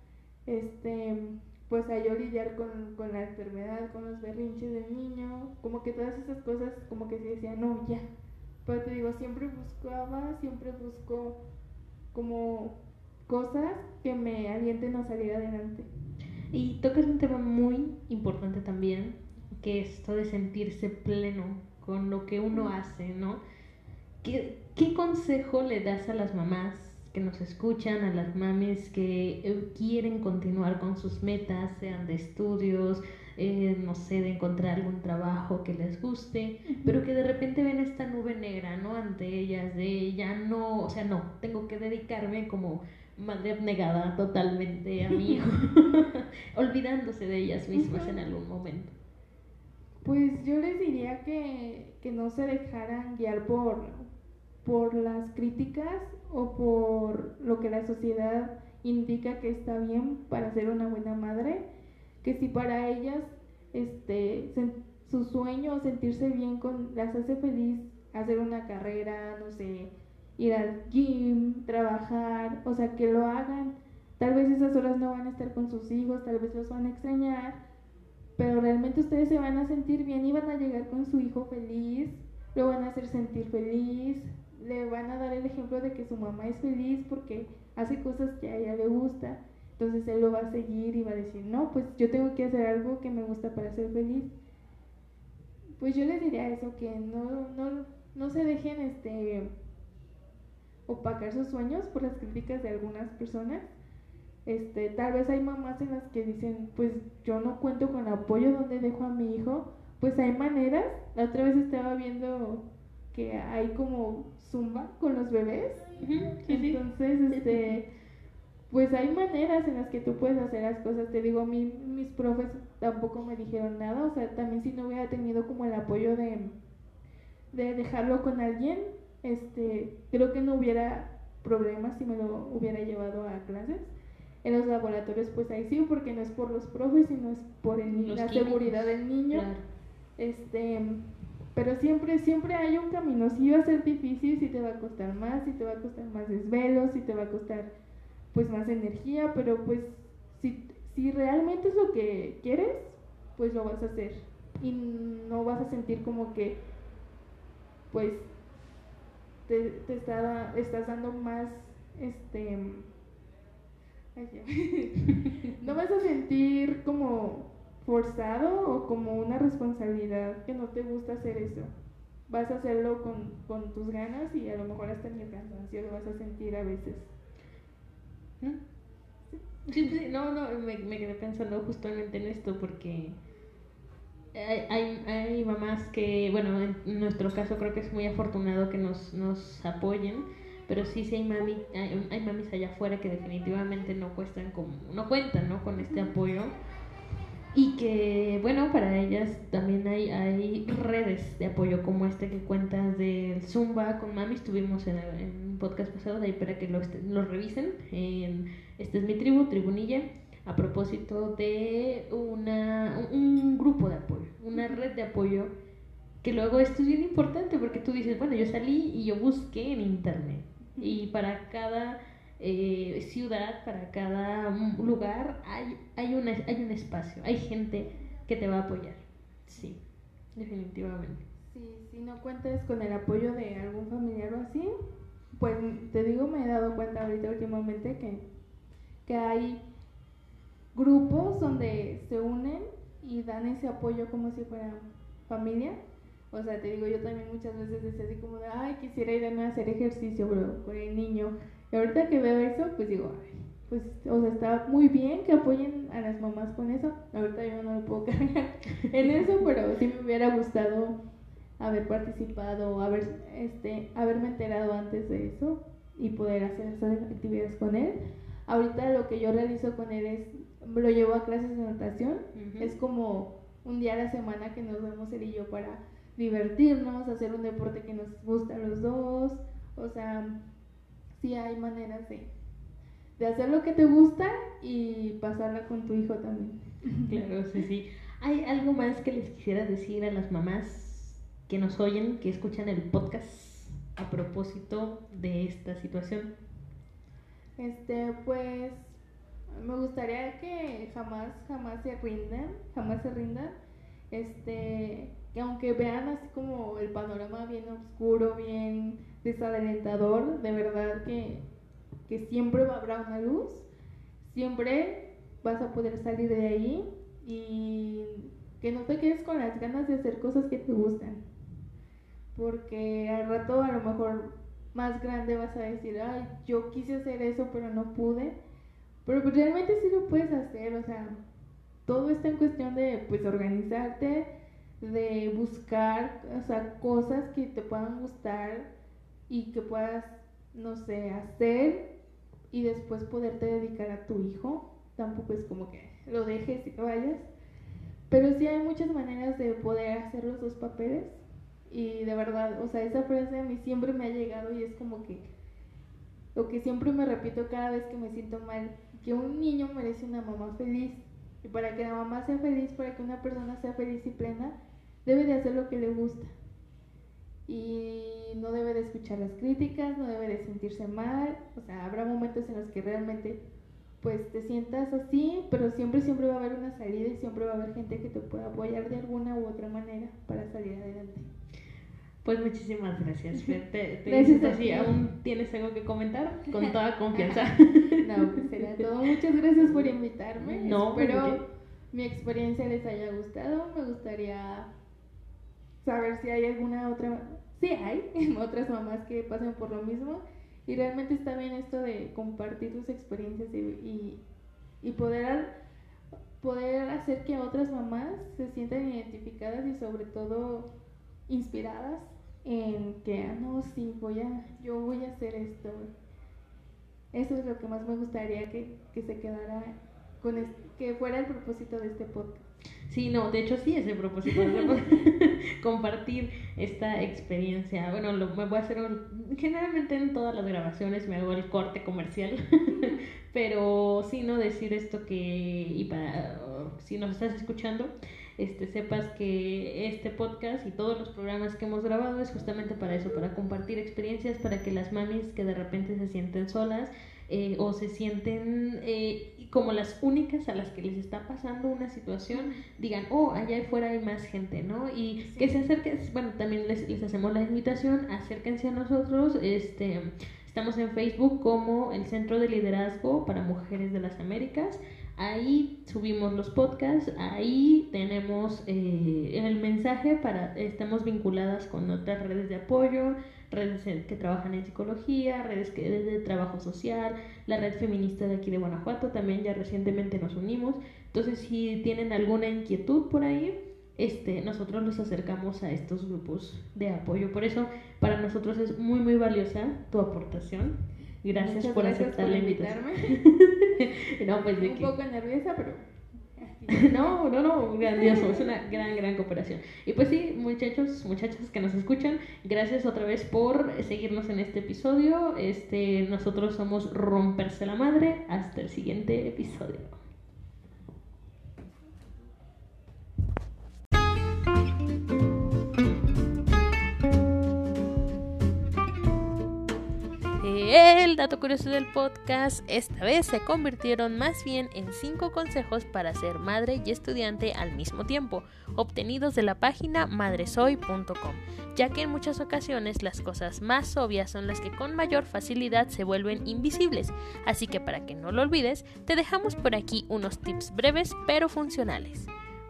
este, pues a yo lidiar con, con la enfermedad, con los berrinches del niño, como que todas esas cosas, como que se decía, no, ya, pero te digo, siempre buscaba, siempre busco como cosas que me alienten a salir adelante. Y tocas un tema muy importante también, que es esto de sentirse pleno con lo que uno hace, ¿no? ¿Qué, ¿Qué, consejo le das a las mamás que nos escuchan, a las mamis que eh, quieren continuar con sus metas, sean de estudios, eh, no sé, de encontrar algún trabajo que les guste, pero que de repente ven esta nube negra, ¿no? Ante ellas, de ya no, o sea, no, tengo que dedicarme como madre abnegada totalmente a mi hijo, *laughs* *laughs* olvidándose de ellas mismas en algún momento. Pues yo les diría que, que no se dejaran guiar por, por las críticas o por lo que la sociedad indica que está bien para ser una buena madre, que si para ellas este su sueño o sentirse bien con las hace feliz hacer una carrera, no sé, ir al gym, trabajar, o sea, que lo hagan. Tal vez esas horas no van a estar con sus hijos, tal vez los van a extrañar, pero realmente ustedes se van a sentir bien y van a llegar con su hijo feliz, lo van a hacer sentir feliz, le van a dar el ejemplo de que su mamá es feliz porque hace cosas que a ella le gusta, entonces él lo va a seguir y va a decir, no, pues yo tengo que hacer algo que me gusta para ser feliz. Pues yo les diría eso, que no, no, no se dejen este opacar sus sueños por las críticas de algunas personas este, tal vez hay mamás en las que dicen, pues yo no cuento con apoyo donde dejo a mi hijo. Pues hay maneras. La otra vez estaba viendo que hay como zumba con los bebés. Entonces, este, pues hay maneras en las que tú puedes hacer las cosas. Te digo, a mí mis profes tampoco me dijeron nada. O sea, también si no hubiera tenido como el apoyo de, de dejarlo con alguien, este, creo que no hubiera problemas si me lo hubiera llevado a clases en los laboratorios pues ahí sí, porque no es por los profes, sino es por la seguridad del niño. Este, pero siempre, siempre hay un camino. Si va a ser difícil, si te va a costar más, si te va a costar más desvelos, si te va a costar pues más energía, pero pues si, si realmente es lo que quieres, pues lo vas a hacer. Y no vas a sentir como que pues te, te está, estás dando más este *laughs* no vas a sentir como forzado o como una responsabilidad que no te gusta hacer eso. Vas a hacerlo con, con tus ganas y a lo mejor hasta ni el cansancio lo vas a sentir a veces. Sí, sí, no, no, me, me, quedé pensando justamente en esto porque hay, hay, hay, mamás que, bueno, en nuestro caso creo que es muy afortunado que nos, nos apoyen pero sí, sí hay, mami, hay, hay, mamis allá afuera que definitivamente no, cuestan como, no cuentan ¿no? con este apoyo. Y que bueno para ellas también hay, hay redes de apoyo como este que cuentas del Zumba con mami estuvimos en, un podcast pasado de ahí para que lo, lo revisen en este es mi tribu tribunilla a propósito de una, un grupo de apoyo una red de apoyo que luego esto es bien importante porque tú dices bueno yo salí y yo busqué en internet y para cada eh, ciudad, para cada lugar, hay, hay, una, hay un espacio, hay gente que te va a apoyar. Sí, definitivamente. Sí, si no cuentas con el apoyo de algún familiar o así, pues te digo, me he dado cuenta ahorita últimamente que, que hay grupos donde se unen y dan ese apoyo como si fuera familia o sea, te digo, yo también muchas veces decía así como de, ay, quisiera irme a hacer ejercicio, bro, con el niño. Y ahorita que veo eso, pues digo, ay, pues, o sea, está muy bien que apoyen a las mamás con eso. Ahorita yo no me puedo *laughs* cargar en eso, pero sí me hubiera gustado haber participado, haber, este, haberme enterado antes de eso y poder hacer esas actividades con él. Ahorita lo que yo realizo con él es, lo llevo a clases de natación, es como un día a la semana que nos vemos él y yo para divertirnos, hacer un deporte que nos gusta a los dos. O sea, sí hay maneras de, de hacer lo que te gusta y pasarla con tu hijo también. *laughs* Claro, sí, sí. ¿Hay algo más que les quisiera decir a las mamás que nos oyen, que escuchan el podcast a propósito de esta situación? Este, pues me gustaría que jamás, jamás se rindan, jamás se rindan. Este, que aunque vean así como el panorama bien oscuro, bien desalentador, de verdad que, que siempre habrá una luz, siempre vas a poder salir de ahí y que no te quedes con las ganas de hacer cosas que te gustan. Porque al rato a lo mejor más grande vas a decir, ay, yo quise hacer eso pero no pude. Pero pues realmente sí lo puedes hacer, o sea, todo está en cuestión de pues organizarte, de buscar, o sea, cosas que te puedan gustar y que puedas, no sé, hacer y después poderte dedicar a tu hijo. Tampoco es como que lo dejes y te vayas. Pero sí hay muchas maneras de poder hacer los dos papeles. Y de verdad, o sea, esa frase a mí siempre me ha llegado y es como que lo que siempre me repito cada vez que me siento mal, que un niño merece una mamá feliz. Y para que la mamá sea feliz, para que una persona sea feliz y plena, debe de hacer lo que le gusta. Y no debe de escuchar las críticas, no debe de sentirse mal. O sea, habrá momentos en los que realmente pues te sientas así, pero siempre, siempre va a haber una salida y siempre va a haber gente que te pueda apoyar de alguna u otra manera para salir adelante. Pues muchísimas gracias, Fer. Te, *laughs* te así, ¿aún tienes algo que comentar? Con *laughs* toda confianza. *laughs* no, pues será todo. Muchas gracias por invitarme. No, pues, Espero mi experiencia les haya gustado. Me gustaría saber si hay alguna otra... Sí hay, *laughs* otras mamás que pasen por lo mismo y realmente está bien esto de compartir tus experiencias y, y, poder, poder hacer que otras mamás se sientan identificadas y sobre todo inspiradas en que, ah, no, sí, voy a, yo voy a hacer esto. Eso es lo que más me gustaría que, que se quedara con que fuera el propósito de este podcast. Sí, no, de hecho sí es el propósito, *laughs* *laughs* compartir esta experiencia. Bueno, lo, me voy a hacer un, generalmente en todas las grabaciones me hago el corte comercial, *laughs* pero sí, no decir esto que, y para, si nos estás escuchando, este, sepas que este podcast y todos los programas que hemos grabado es justamente para eso, para compartir experiencias, para que las mamis que de repente se sienten solas, eh, o se sienten eh, como las únicas a las que les está pasando una situación, digan, oh, allá afuera hay más gente, ¿no? Y que se acerquen, bueno, también les, les hacemos la invitación, acérquense a nosotros, este, estamos en Facebook como el Centro de Liderazgo para Mujeres de las Américas, Ahí subimos los podcasts, ahí tenemos eh, el mensaje para, estamos vinculadas con otras redes de apoyo, redes que trabajan en psicología, redes que, de trabajo social, la red feminista de aquí de Guanajuato, también ya recientemente nos unimos. Entonces, si tienen alguna inquietud por ahí, este, nosotros los acercamos a estos grupos de apoyo. Por eso, para nosotros es muy, muy valiosa tu aportación. Gracias por aceptar la invitación. *laughs* no, pues de Un poco nerviosa, pero *laughs* no, no, no, grandioso, es una gran, gran cooperación. Y pues sí, muchachos, muchachas que nos escuchan, gracias otra vez por seguirnos en este episodio. Este, nosotros somos Romperse la Madre. Hasta el siguiente episodio. El dato curioso del podcast esta vez se convirtieron más bien en 5 consejos para ser madre y estudiante al mismo tiempo, obtenidos de la página madresoy.com, ya que en muchas ocasiones las cosas más obvias son las que con mayor facilidad se vuelven invisibles, así que para que no lo olvides, te dejamos por aquí unos tips breves pero funcionales.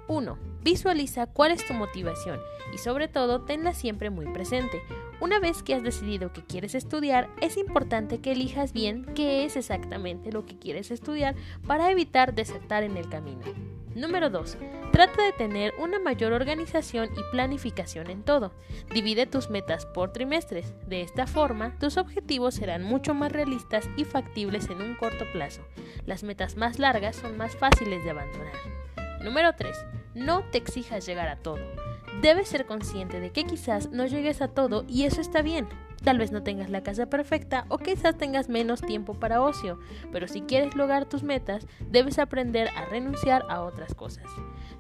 1. Visualiza cuál es tu motivación y sobre todo tenla siempre muy presente. Una vez que has decidido que quieres estudiar, es importante que elijas bien qué es exactamente lo que quieres estudiar para evitar desertar en el camino. Número 2. Trata de tener una mayor organización y planificación en todo. Divide tus metas por trimestres. De esta forma, tus objetivos serán mucho más realistas y factibles en un corto plazo. Las metas más largas son más fáciles de abandonar. Número 3. No te exijas llegar a todo. Debes ser consciente de que quizás no llegues a todo y eso está bien. Tal vez no tengas la casa perfecta o quizás tengas menos tiempo para ocio, pero si quieres lograr tus metas, debes aprender a renunciar a otras cosas.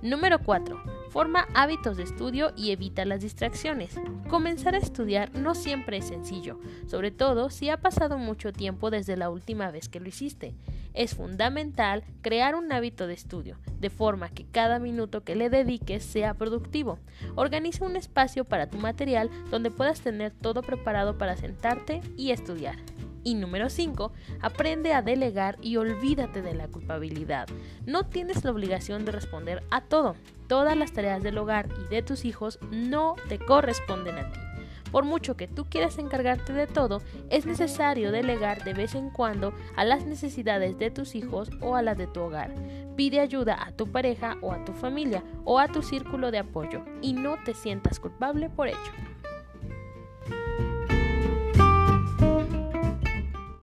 Número 4. Forma hábitos de estudio y evita las distracciones. Comenzar a estudiar no siempre es sencillo, sobre todo si ha pasado mucho tiempo desde la última vez que lo hiciste. Es fundamental crear un hábito de estudio, de forma que cada minuto que le dediques sea productivo. Organiza un espacio para tu material donde puedas tener todo preparado para sentarte y estudiar. Y número 5, aprende a delegar y olvídate de la culpabilidad. No tienes la obligación de responder a todo. Todas las tareas del hogar y de tus hijos no te corresponden a ti. Por mucho que tú quieras encargarte de todo, es necesario delegar de vez en cuando a las necesidades de tus hijos o a las de tu hogar. Pide ayuda a tu pareja o a tu familia o a tu círculo de apoyo y no te sientas culpable por ello.